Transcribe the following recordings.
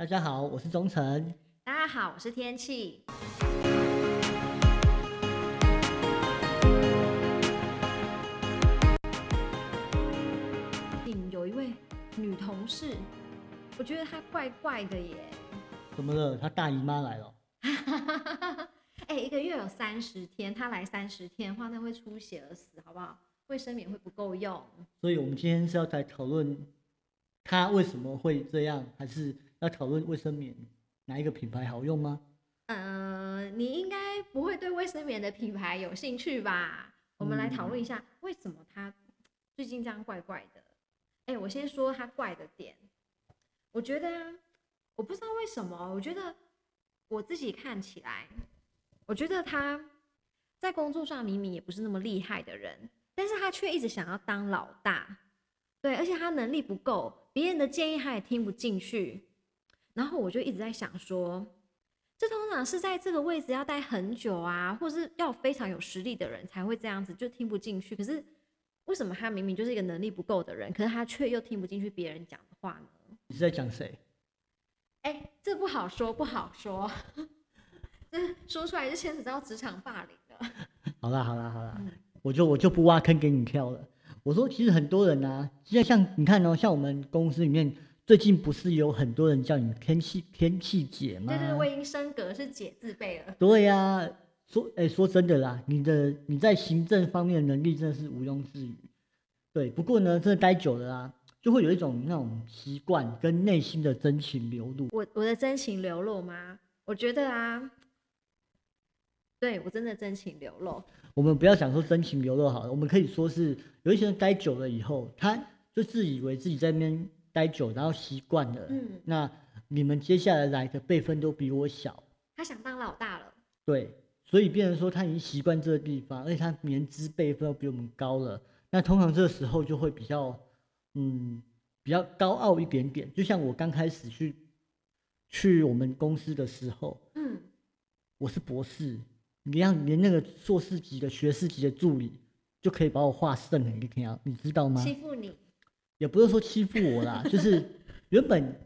大家好，我是钟诚。大家好，我是天气。有一位女同事，我觉得她怪怪的耶。怎么了？她大姨妈来了？哎，一个月有三十天，她来三十天的话，那会出血而死，好不好？卫生棉会不够用。所以我们今天是要来讨论她为什么会这样，还是要讨论卫生棉哪一个品牌好用吗？嗯，你应该不会对卫生棉的品牌有兴趣吧？我们来讨论一下，为什么它最近这样怪怪的。哎，我先说他怪的点，我觉得我不知道为什么，我觉得我自己看起来，我觉得他在工作上明明也不是那么厉害的人，但是他却一直想要当老大，对，而且他能力不够，别人的建议他也听不进去，然后我就一直在想说，这通常是在这个位置要待很久啊，或是要非常有实力的人才会这样子，就听不进去，可是。为什么他明明就是一个能力不够的人，可是他却又听不进去别人讲的话呢？你是在讲谁？哎，这不好说，不好说。这说出来就牵扯到职场霸凌了。好啦，好啦，好啦，我就我就不挖坑给你跳了。我说，其实很多人啊，现在像你看哦，像我们公司里面最近不是有很多人叫你天气天气姐吗？对对，我已经升格是姐字辈了。对呀。说哎，说真的啦，你的你在行政方面的能力真的是毋庸置疑。对，不过呢，真的待久了啊，就会有一种那种习惯跟内心的真情流露。我我的真情流露吗？我觉得啊，对我真的真情流露。我们不要想说真情流露好了，我们可以说是有一些人待久了以后，他就自以为自己在那边待久，然后习惯了。嗯。那你们接下来来的辈分都比我小。他想当老大了。对。所以变成说他已经习惯这个地方，而且他年资辈分都比我们高了。那通常这个时候就会比较，嗯，比较高傲一点点。就像我刚开始去去我们公司的时候，嗯，我是博士，你让连那个硕士级的学士级的助理就可以把我画剩了，你听你知道吗？欺负你？也不是说欺负我啦，就是原本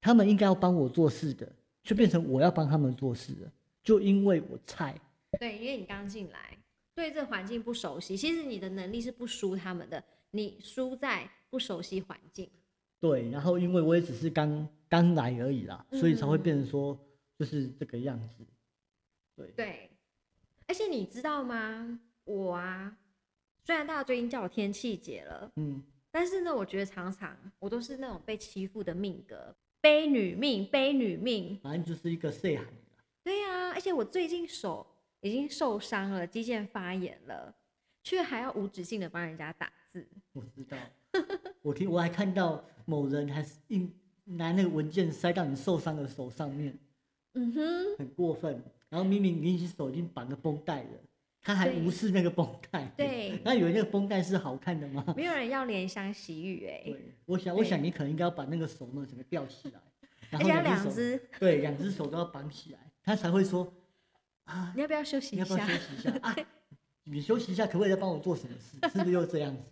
他们应该要帮我做事的，却变成我要帮他们做事了。就因为我菜，对，因为你刚进来，对这环境不熟悉。其实你的能力是不输他们的，你输在不熟悉环境。对，然后因为我也只是刚刚来而已啦，所以才会变成说就是这个样子。对对，而且你知道吗？我啊，虽然大家最近叫我天气姐了，嗯，但是呢，我觉得常常我都是那种被欺负的命格，悲女命，悲女命，反正就是一个岁寒。对呀，而且我最近手已经受伤了，肌腱发炎了，却还要无止境的帮人家打字。我知道，我听我还看到某人还是硬拿那个文件塞到你受伤的手上面，嗯哼，很过分。然后明明你手已经绑个绷带了，他还无视那个绷带。对，他以为那个绷带是好看的吗？没有人要怜香惜玉哎。对，我想，我想你可能应该要把那个手呢整个吊起来，而且两只，对，两只手都要绑起来。他才会说啊，你要不要休息一下？要不要休息一下啊？你休息一下，可不可以再帮我做什么事？是不是又这样子？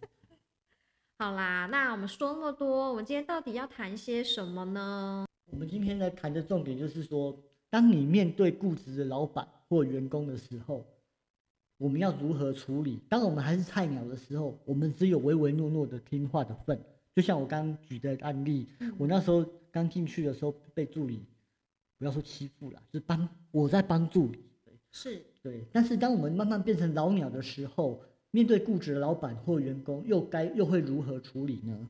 好啦，那我们说那么多，我们今天到底要谈些什么呢？我们今天来谈的重点就是说，当你面对固执的老板或员工的时候，我们要如何处理？当我们还是菜鸟的时候，我们只有唯唯诺诺的听话的份。就像我刚刚举的案例，我那时候刚进去的时候被助理。不要说欺负了，是帮我在帮助你，是对。但是当我们慢慢变成老鸟的时候，面对固执的老板或员工，又该又会如何处理呢？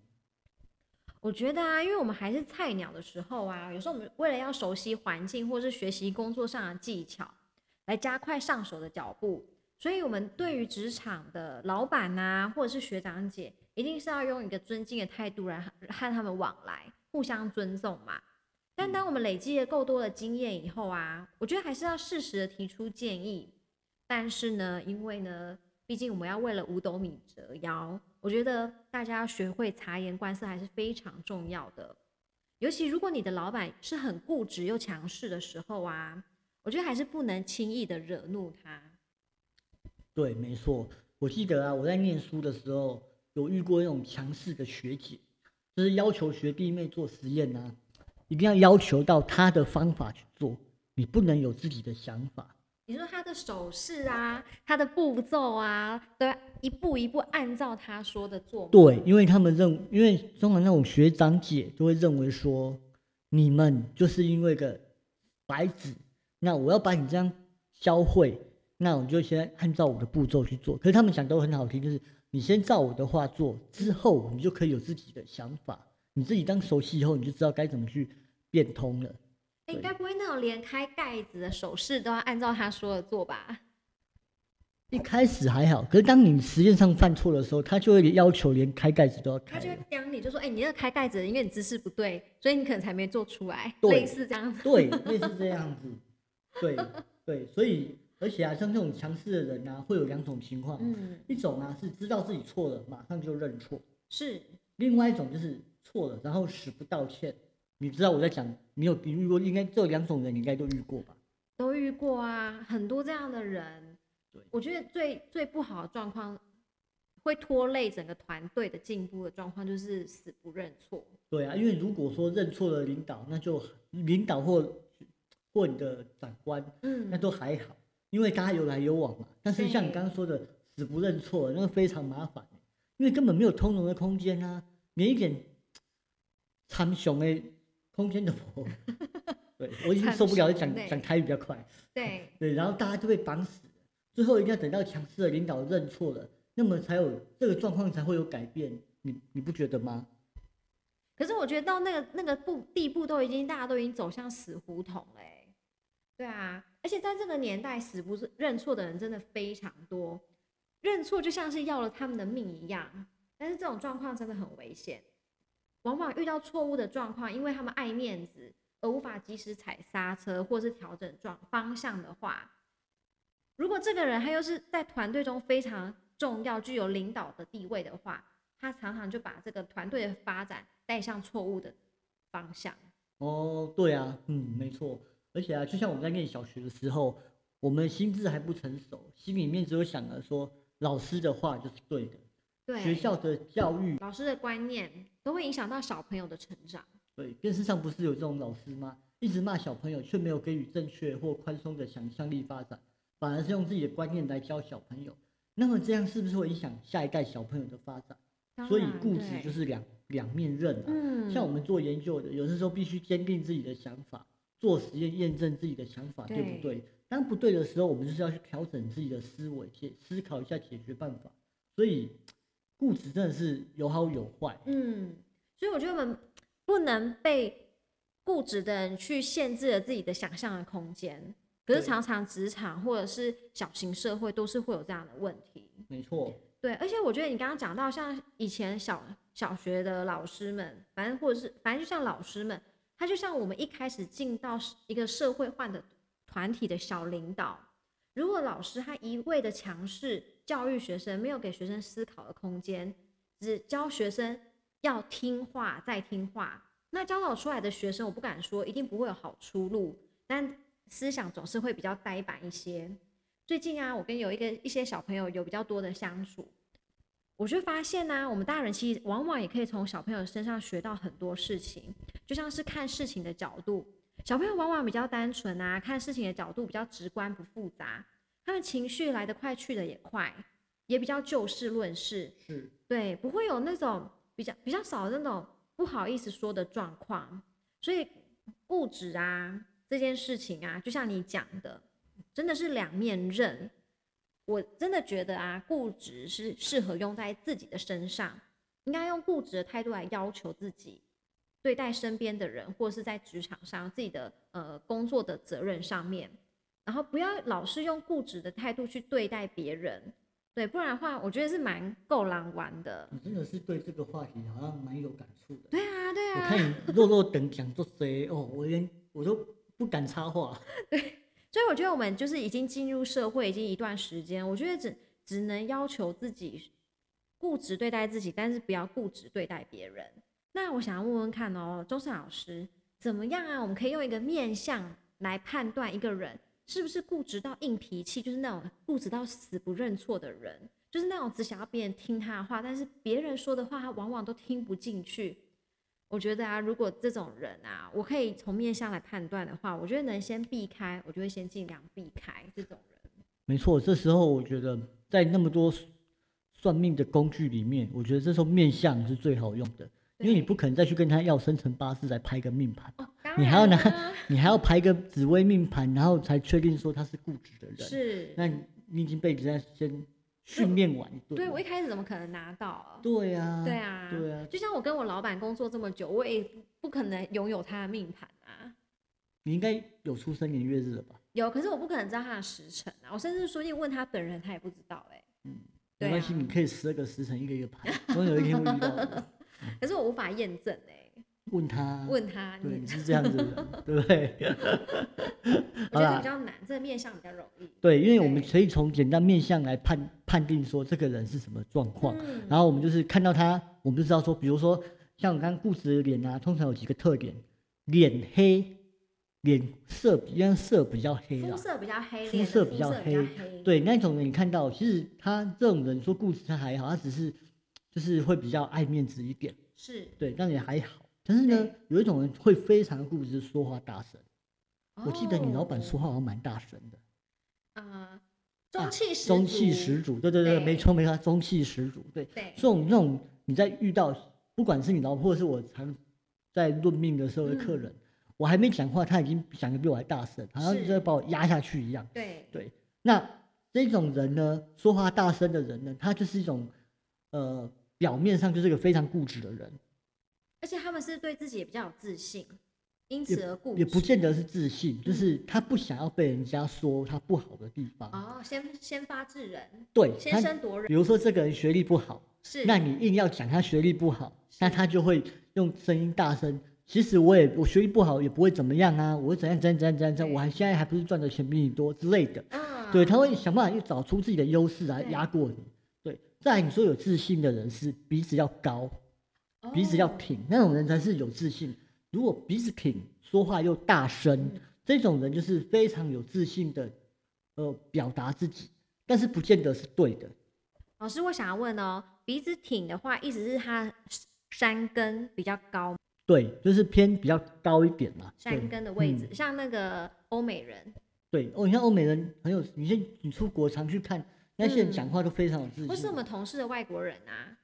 我觉得啊，因为我们还是菜鸟的时候啊，有时候我们为了要熟悉环境，或是学习工作上的技巧，来加快上手的脚步，所以我们对于职场的老板呐，或者是学长姐，一定是要用一个尊敬的态度来和他们往来，互相尊重嘛。但当我们累积了够多的经验以后啊，我觉得还是要适时的提出建议。但是呢，因为呢，毕竟我们要为了五斗米折腰，我觉得大家要学会察言观色还是非常重要的。尤其如果你的老板是很固执又强势的时候啊，我觉得还是不能轻易的惹怒他。对，没错。我记得啊，我在念书的时候有遇过那种强势的学姐，就是要求学弟妹做实验啊。一定要要求到她的方法去做，你不能有自己的想法。你说他的手势啊，他的步骤啊，都要一步一步按照他说的做吗。对，因为他们认，因为中常那种学长姐就会认为说，你们就是因为个白纸，那我要把你这样教会，那我就先按照我的步骤去做。可是他们讲都很好听，就是你先照我的话做，之后你就可以有自己的想法，你自己当熟悉以后，你就知道该怎么去变通了。哎，对该不会那种连开盖子的手势都要按照他说的做吧？一开始还好，可是当你实验上犯错的时候，他就会要求连开盖子都要开他就会开了。刁你，就说：“哎、你那个开盖子，因为你姿势不对，所以你可能才没做出来。”对类似这样子。对，类似这样子。对对，所以而且啊，像这种强势的人啊，会有两种情况，嗯，一种啊是知道自己错了，马上就认错；是，另外一种就是错了，然后死不道歉。你知道我在讲，你有你遇过，应该这两种人你应该都遇过吧？都遇过啊，很多这样的人对。我觉得最最不好的状况，会拖累整个团队的进步的状况，就是死不认错。对啊，因为如果说认错了领导，那就领导或或你的长官，嗯那嗯，都还好，因为大家有来有往嘛。但是像你对刚刚说的，死不认错，那个非常麻烦，因为根本没有通融的空间啊，连一点参雄的空间都没有。对我已经受不了，讲讲台语比较快。对，对，然后大家就被绑死了，最后一定要等到强势的领导认错了，那么才有这个状况才会有改变。你你不觉得吗？可是我觉得到那个那个步地步，都已经大家都已经走向死胡同了、欸。对啊，而且在这个年代，死不是认错的人真的非常多，认错就像是要了他们的命一样。但是这种状况真的很危险，往往遇到错误的状况，因为他们爱面子而无法及时踩刹车或是调整状方向的话，如果这个人他又是在团队中非常重要、具有领导的地位的话，他常常就把这个团队的发展带向错误的方向。哦，对啊，嗯，没错。而且啊，就像我们在念小学的时候，我们心智还不成熟，心里面只有想着说老师的话就是对的，对，学校的教育，老师的观念都会影响到小朋友的成长。对，电视上不是有这种老师吗？一直骂小朋友，却没有给予正确或宽松的想象力发展，反而是用自己的观念来教小朋友。那么这样是不是会影响下一代小朋友的发展？所以固执就是两两面刃啊。嗯，像我们做研究的，有的时候必须坚定自己的想法，做实验验证自己的想法对不对。当不对的时候，我们就是要去调整自己的思维，解思考一下解决办法。所以固执真的是有好有坏。嗯，所以我觉得我们不能被固执的人去限制了自己的想象的空间。可是常常职场或者是小型社会都是会有这样的问题。没错，对，而且我觉得你刚刚讲到，像以前小小学的老师们，反正或者是反正就像老师们，他就像我们一开始进到一个社会化的团体的小领导。如果老师他一味的强势教育学生，没有给学生思考的空间，只教学生要听话再听话，那教导出来的学生，我不敢说一定不会有好出路，但思想总是会比较呆板一些。最近啊，我跟有一个一些小朋友有比较多的相处，我就发现呢、我们大人其实往往也可以从小朋友身上学到很多事情，就像是看事情的角度。小朋友往往比较单纯啊，看事情的角度比较直观不复杂，他们情绪来得快去得也快，也比较就事论事，是对，不会有那种比较比较少的那种不好意思说的状况。所以物质啊这件事情啊，就像你讲的，真的是两面刃。我真的觉得啊，固执是适合用在自己的身上，应该用固执的态度来要求自己，对待身边的人，或者是在职场上自己的呃工作的责任上面，然后不要老是用固执的态度去对待别人，对，不然的话，我觉得是蛮够狼玩的。你真的是对这个话题好像蛮有感触的。对啊，对啊。我看你弱弱等讲做谁哦，我连我都不敢插话。所以我觉得我们就是已经进入社会已经一段时间，我觉得只只能要求自己固执对待自己，但是不要固执对待别人。那我想要问问看哦，钟胜老师怎么样啊？我们可以用一个面相来判断一个人是不是固执到硬脾气，就是那种固执到死不认错的人，就是那种只想要别人听他的话，但是别人说的话他往往都听不进去。我觉得啊，如果这种人啊，我可以从面相来判断的话，我觉得能先避开，我就会先尽量避开这种人。没错，这时候我觉得在那么多算命的工具里面，我觉得这时候面相是最好用的，因为你不可能再去跟他要生辰八字来拍个命盘，哦，你还要拿你还要排个紫微命盘，然后才确定说他是固执的人。是，那你你已经被人家先训练完一顿。对我一开始怎么可能拿到啊？对啊，对啊，对啊，就像我跟我老板工作这么久，我也不可能拥有他的命盘啊。你应该有出生年月日了吧？有，可是我不可能知道他的时辰啊。我甚至说不定问他本人，他也不知道哎、嗯没关系，啊你可以十二个时辰一个一个排，总有一天会遇到。可是我无法验证哎、问他，问他，对，是这样子的人，对不对？我觉得比较难，这个面相比较容易。对，因为我们可以从简单面相来判判定说这个人是什么状况，嗯，然后我们就是看到他，我们就知道说，比如说像我刚刚固执的脸啊，通常有几个特点：脸黑，脸色比较色比较黑啦肤，色比较黑，肤色比较肤色比较黑。对，那种人你看到，其实他这种人说固执他还好，他只是就是会比较爱面子一点，是。对，但也还好。但是呢，有一种人会非常固执，说话大声。我记得你老板哦说话好像蛮大声的，啊，中气十足，中气十足。对对对，对。没错没错，中气十足。对，对，这种这种你在遇到，不管是你老婆或是我常在论命的时候的客嗯。人，我还没讲话，他已经讲的比我还大声，好像是。就在把我压下去一样。对，对，那这种人呢，说话大声的人呢，他就是一种呃，表面上就是一个非常固执的人，而且他们是对自己也比较有自信，因此而固执。也不见得是自信，就是他不想要被人家说他不好的地方。哦，先先发制人，对，先他声夺人比如说这个人学历不好，是。那你硬要讲他学历不好，那他就会用声音大声。其实我也我学历不好也不会怎么样啊，我会怎样怎样怎样怎样怎样，我还现在还不是赚的钱比你多之类的。啊，对，他会想办法去找出自己的优势来压过你。对，再来你说有自信的人是鼻子要高，鼻子要哦挺，那种人才是有自信。如果鼻子挺，说话又大声，嗯这种人就是非常有自信的，呃，表达自己，但是不见得是对的。老师，我想要问哦，鼻子挺的话，意思是他山根比较高，对，就是偏比较高一点嘛。山根的位置，嗯像那个欧美人，对哦，你看欧美人很有，你先你出国常去看那些人嗯讲话都非常有自信。或是我们同事的外国人啊，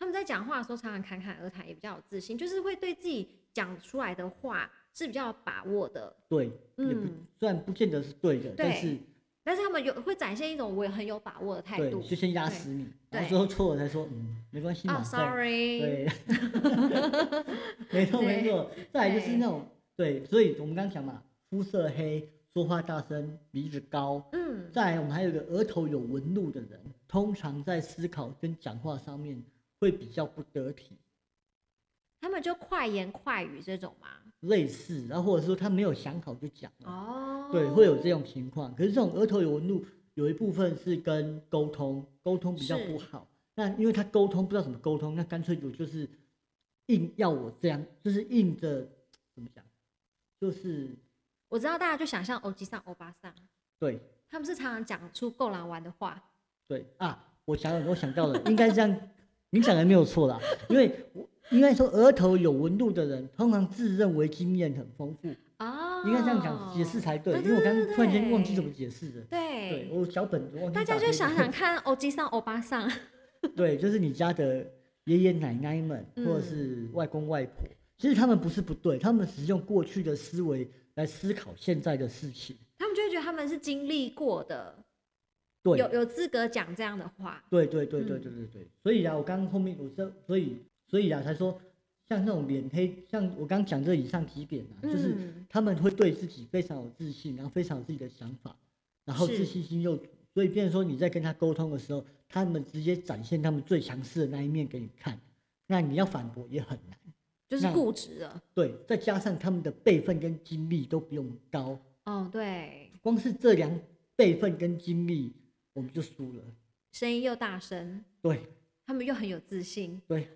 他们在讲话的时候常常侃侃而谈，也比较有自信，就是会对自己讲出来的话是比较有把握的。对，也不嗯虽然不见得是对的，但是但是他们有会展现一种我也很有把握的态度对，就先压死你，然后对最后错了才说，嗯，没关系嘛。，sorry，对，没错没对错。再来就是那种对，所以我们刚刚讲嘛，肤色黑，说话大声，鼻子高。嗯，再来，我们还有一个额头有纹路的人，通常在思考跟讲话上面会比较不得体，他们就快言快语这种嘛。类似，然后或者说他没有想好就讲了，哦，对，会有这种情况。可是这种额头有纹路，有一部分是跟沟通，沟通比较不好。那因为他沟通不知道怎么沟通，那干脆我就是硬要我这样，就是硬着怎么讲，就是我知道大家就想象欧吉桑、欧巴桑，对他们是常常讲出够狼玩的话。对啊，我想了，我想到了，应该这样，你讲的没有错啦，因为我应该说额头有纹路的人，通常自认为经验很丰富，哦，应该这样讲解释才对，对因为我刚刚突然间忘记怎么解释了。对对，我小本子忘记大家就想想看，欧吉桑、欧巴桑，对，就是你家的爷爷奶奶们，或者嗯是外公外婆，其实他们不是不对，他们只是用过去的思维来思考现在的事情。他们就会觉得他们是经历过的，对，有有资格讲这样的话。对对对对嗯。对对对，所以啊，我刚刚后面我这，所以所以啊，才说像那种脸黑，像我刚刚讲这以上几点啊，就是嗯。他们会对自己非常有自信，然后非常有自己的想法，然后自信心又足，所以变成说你在跟他沟通的时候，他们直接展现他们最强势的那一面给你看，那你要反驳也很难。就是固执了。对，再加上他们的辈分跟经历都比我们高，哦，对，光是这两辈分跟经历，我们就输了。声音又大声，对他们又很有自信，对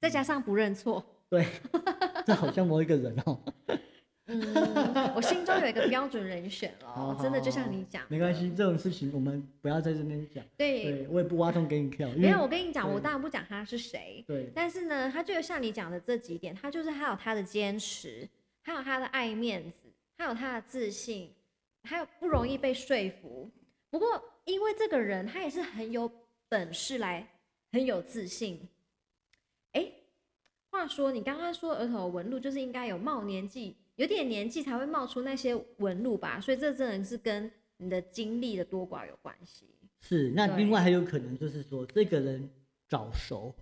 再加上不认错。对，这好像某一个人哦。嗯，我我心中有一个标准人选好了，真的就像你讲，没关系，。这种事情我们不要在这边讲。对，对，我也不挖洞给你跳，因没有，我跟你讲，我对当然不讲他是谁，对但是呢，他就像你讲的这几点，他就是还有他的坚持，还有他的爱面子，还有他的自信，还有不容易被说服。不过，因为这个人他也是很有本事来，很有自信。哎，话说你刚刚说额头纹路就是应该有冒年纪，有点年纪才会冒出那些纹路吧？所以这真的是跟你的经历的多寡有关系是。那另外还有可能就是说，这个人早熟。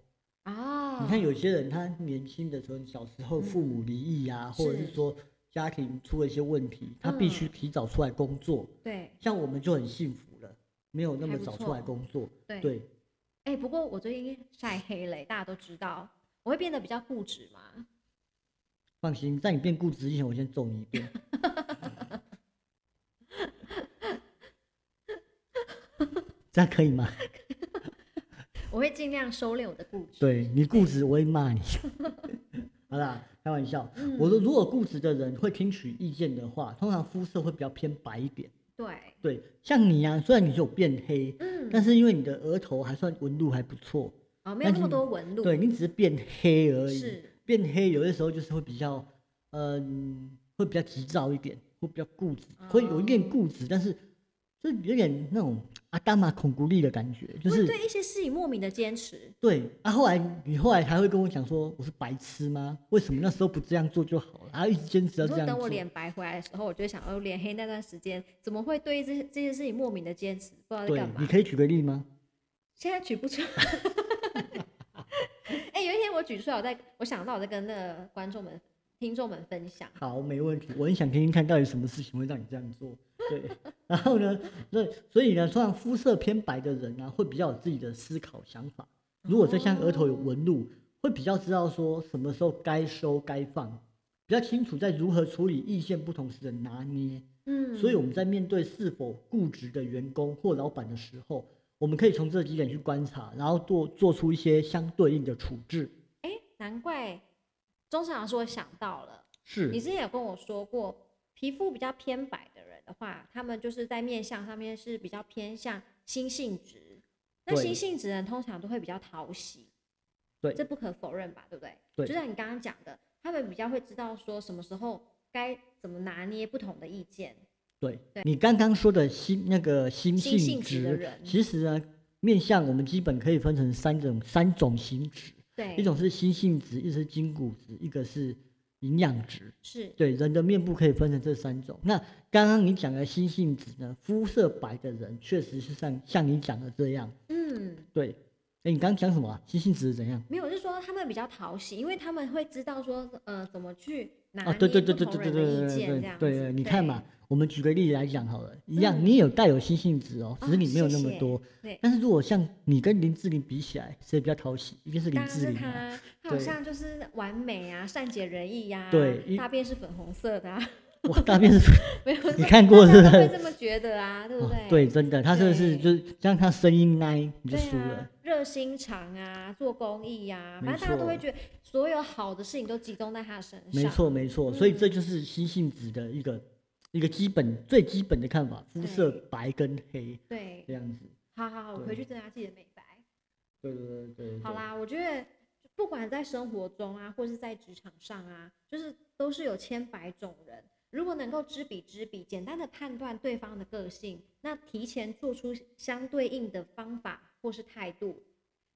哦。你看有些人他年轻的时候，小时候父母离异啊，或者是是说家庭出了一些问题，他必须嗯提早出来工作。对像我们就很幸福了，没有那么早出来工作。对对，哎、不过我最近晒黑了，大家都知道，我会变得比较固执嘛。放心，在你变固执之前，我先揍你一遍。这样可以吗？我会尽量收敛我的固执。对你固执，我会骂你。好啦，开玩笑。嗯我说，如果固执的人会听取意见的话，通常肤色会比较偏白一点。对，对，像你啊，虽然你有变黑，嗯，但是因为你的额头还算纹路还不错，哦，没有那么多纹路。对你只是变黑而已。是，变黑有的时候就是会比较，嗯，会比较急躁一点，会比较固执，会有一点哦固执，但是就有点那种阿达玛恐孤立的感觉，就是会对一些事情莫名的坚持。对啊。后来你后来还会跟我讲说我是白痴吗？为什么那时候不这样做就好了？还一直坚持要你说这样做。等我脸白回来的时候，我就想，哦，脸黑那段时间怎么会对这这些事情莫名的坚持？不知道在对干，嘛你。可以举个例吗？现在举不出来。哎、有一天我举出来，我在我想到我在跟那个观众们、听众们分享。好，没问题。我很想听听看到底什么事情会让你这样做。对，然后呢，所所以呢，通常肤色偏白的人啊，会比较有自己的思考想法。如果再像额头有纹路，会比较知道说什么时候该收该放，比较清楚在如何处理意见不同时的拿捏。嗯，所以我们在面对是否固执的员工或老板的时候，我们可以从这几点去观察，然后做做出一些相对应的处置。哎、难怪钟成老师我想到了，是你之前有跟我说过，皮肤比较偏白的人的话，他们就是在面相上面是比较偏向心性质。那心性质的人通常都会比较讨喜，对这不可否认吧，对不对？对就像你刚刚讲的，他们比较会知道说什么时候该怎么拿捏不同的意见。对对你刚刚说的心那个心性心性质的人，其实呢，面相我们基本可以分成三种三种形质，对，一种是心性质，一个是筋骨质，一个是营养值。是对，人的面部可以分成这三种。那刚刚你讲的心性质呢，肤色白的人确实是像像你讲的这样。嗯，对，哎，你刚刚讲什么、啊？心性质是怎样？没有，就是说他们比较讨喜，因为他们会知道说呃怎么去拿啊，捏对对对不对对对同人的意对见这样子。对对，你看嘛，我们举个例子来讲好了，一样，嗯你有带有心性值哦，只是哦你没有那么多。对但是如果像你跟林志玲比起来，谁比较讨喜？一定是林志玲啊。他，他好对像就是完美啊，善解人意呀、对一大便是粉红色的、啊，哇，大便是，没有，你看过是不会是？这么觉得啊，对不哦对？对，真的，他真的是对就是像他声音那一你就对输了啊。，热心肠啊，做公益呀、没反正大家都会错觉得所有好的事情都集中在他身上。没，错没错，所以嗯这就是新性子的一个一个基本最基本的看法，肤色白跟黑对这，样子。好好好，我回去增加自己的美白。对对对对。对，好啦，我觉得不管在生活中啊，或是在职场上啊，就是都是有千百种人。如果能够知彼知彼，简单的判断对方的个性，那提前做出相对应的方法或是态度。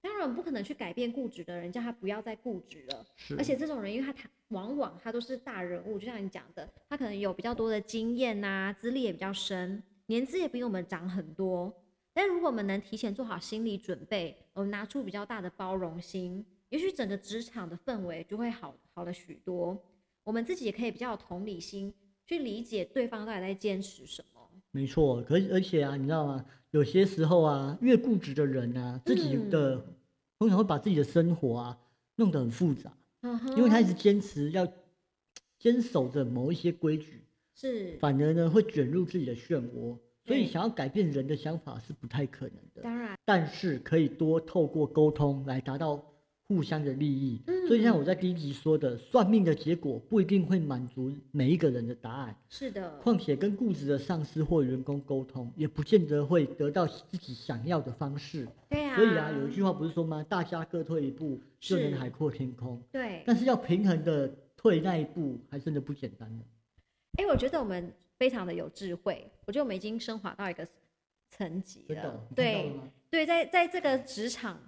当然，我们不可能去改变固执的人，叫他不要再固执了。是而且这种人，因为他他往往他都是大人物，就像你讲的，他可能有比较多的经验呐、资历也比较深，年资也比我们长很多。但如果我们能提前做好心理准备，我们拿出比较大的包容心，也许整个职场的氛围就会好好了许多。我们自己也可以比较有同理心，去理解对方到底在坚持什么。没错，可而且啊，你知道吗？有些时候啊，越固执的人啊，自己嗯的、通常会把自己的生活啊弄得很复杂，嗯因为他一直哼坚持要坚守着某一些规矩，是，反而呢会卷入自己的漩涡，所以想要改变人的想法是不太可能的。当然，但是可以多透过沟通来达到互相的利益。嗯所以像我在第一集说的，算命的结果不一定会满足每一个人的答案。是的，况且跟固执的上司或员工沟通，也不见得会得到自己想要的方式。对啊，所以啊，有一句话不是说吗？大家各退一步，就能海阔天空。对，但是要平衡的退那一步，还真的不简单的。哎、我觉得我们非常的有智慧，我觉得我们已经升华到一个层级了对？对，在在这个职场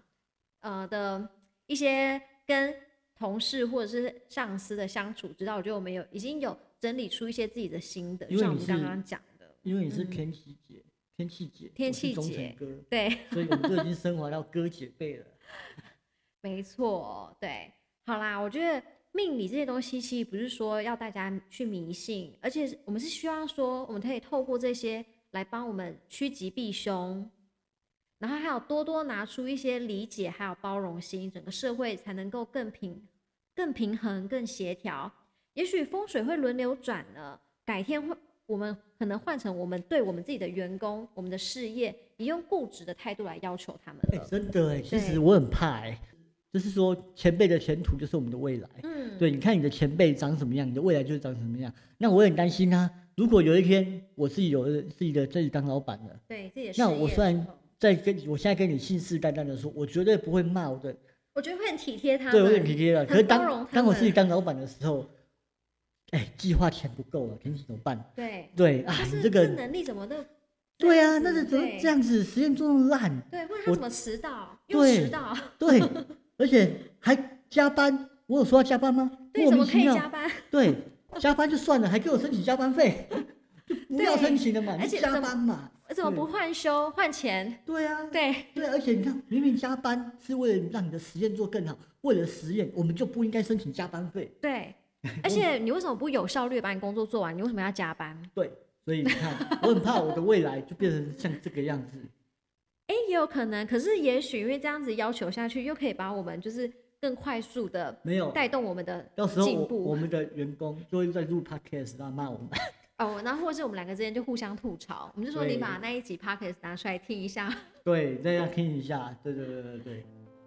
呃的一些跟同事或者是上司的相处之道，我觉得我们有已经有整理出一些自己的心得，就像我们刚刚讲的，因为你是嗯天气姐，天气姐，天气哥，对，所以我们就已经升华到哥姐辈了。没错，对，好啦，我觉得命理这些东西其实不是说要大家去迷信，而且是我们是希望说，我们可以透过这些来帮我们趋吉避凶，然后还有多多拿出一些理解还有包容心，整个社会才能够更平、更平衡、更协调。也许风水会轮流转呢，改天会我们可能换成我们对我们自己的员工、我们的事业，也用固执的态度来要求他们。真的哎，其对实我很怕哎，就是说前辈的前途就是我们的未来。嗯，对，你看你的前辈长什么样，你的未来就是长什么样。那我很担心啊，如果有一天我自己有自己的自己当老板了，对自己的事那我虽然在跟我现在跟你信誓旦旦的说，我绝对不会骂我的，我觉得会很体贴他们，对我有点体贴了。可是当当我自己们当老板的时候，哎，计划钱不够了，天气怎么办？对，对啊你这个能力怎么都？对啊，那是怎么对这样子？实验做那么烂，对，或者他我怎么迟到，又对迟到，对，而且还加班。我有说要加班吗？对，莫怎么可以。加班？对，加班就算了，还给我申请加班费，就不要申请了嘛，你加班嘛。怎么不换休换钱？对啊，对，对，而且你看，明明加班是为了让你的实验做更好，为了实验，我们就不应该申请加班费。对，而且你为什么不有效率把你工作做完？你为什么要加班？对，所以你看，我很怕我的未来就变成像这个样子。哎，也有可能，可是也许因为这样子要求下去，又可以把我们就是更快速的没有，带动我们的到时候我我。们的员工就会在录 podcast 然后骂我们。哦，然后或者是我们两个之间就互相吐槽，我们就说你把那一集 podcast 拿出来听一下。对，这样听一下。对对对对对。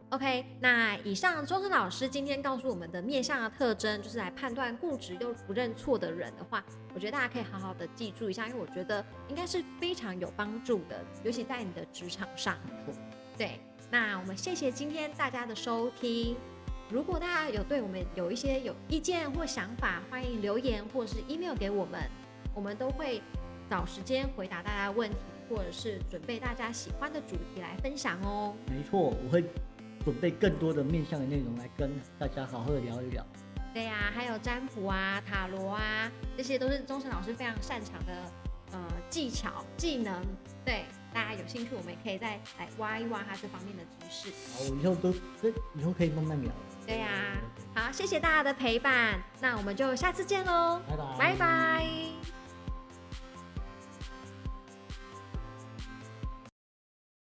OK，那以上周深老师今天告诉我们的面相的特征，就是来判断固执又不认错的人的话，我觉得大家可以好好的记住一下，因为我觉得应该是非常有帮助的，尤其在你的职场上。对，那我们谢谢今天大家的收听。如果大家有对我们有一些有意见或想法，欢迎留言或者是 email 给我们，我们都会找时间回答大家的问题，或者是准备大家喜欢的主题来分享哦。没错，我会准备更多的面向的内容来跟大家好好的聊一聊。对呀、还有占卜啊、塔罗啊，这些都是钟诚老师非常擅长的呃技巧、技能。对，大家有兴趣，我们也可以再来挖一挖他这方面的知识。好，我以后都这以后可以慢慢聊。对呀、好，谢谢大家的陪伴，那我们就下次见喽，拜拜。拜拜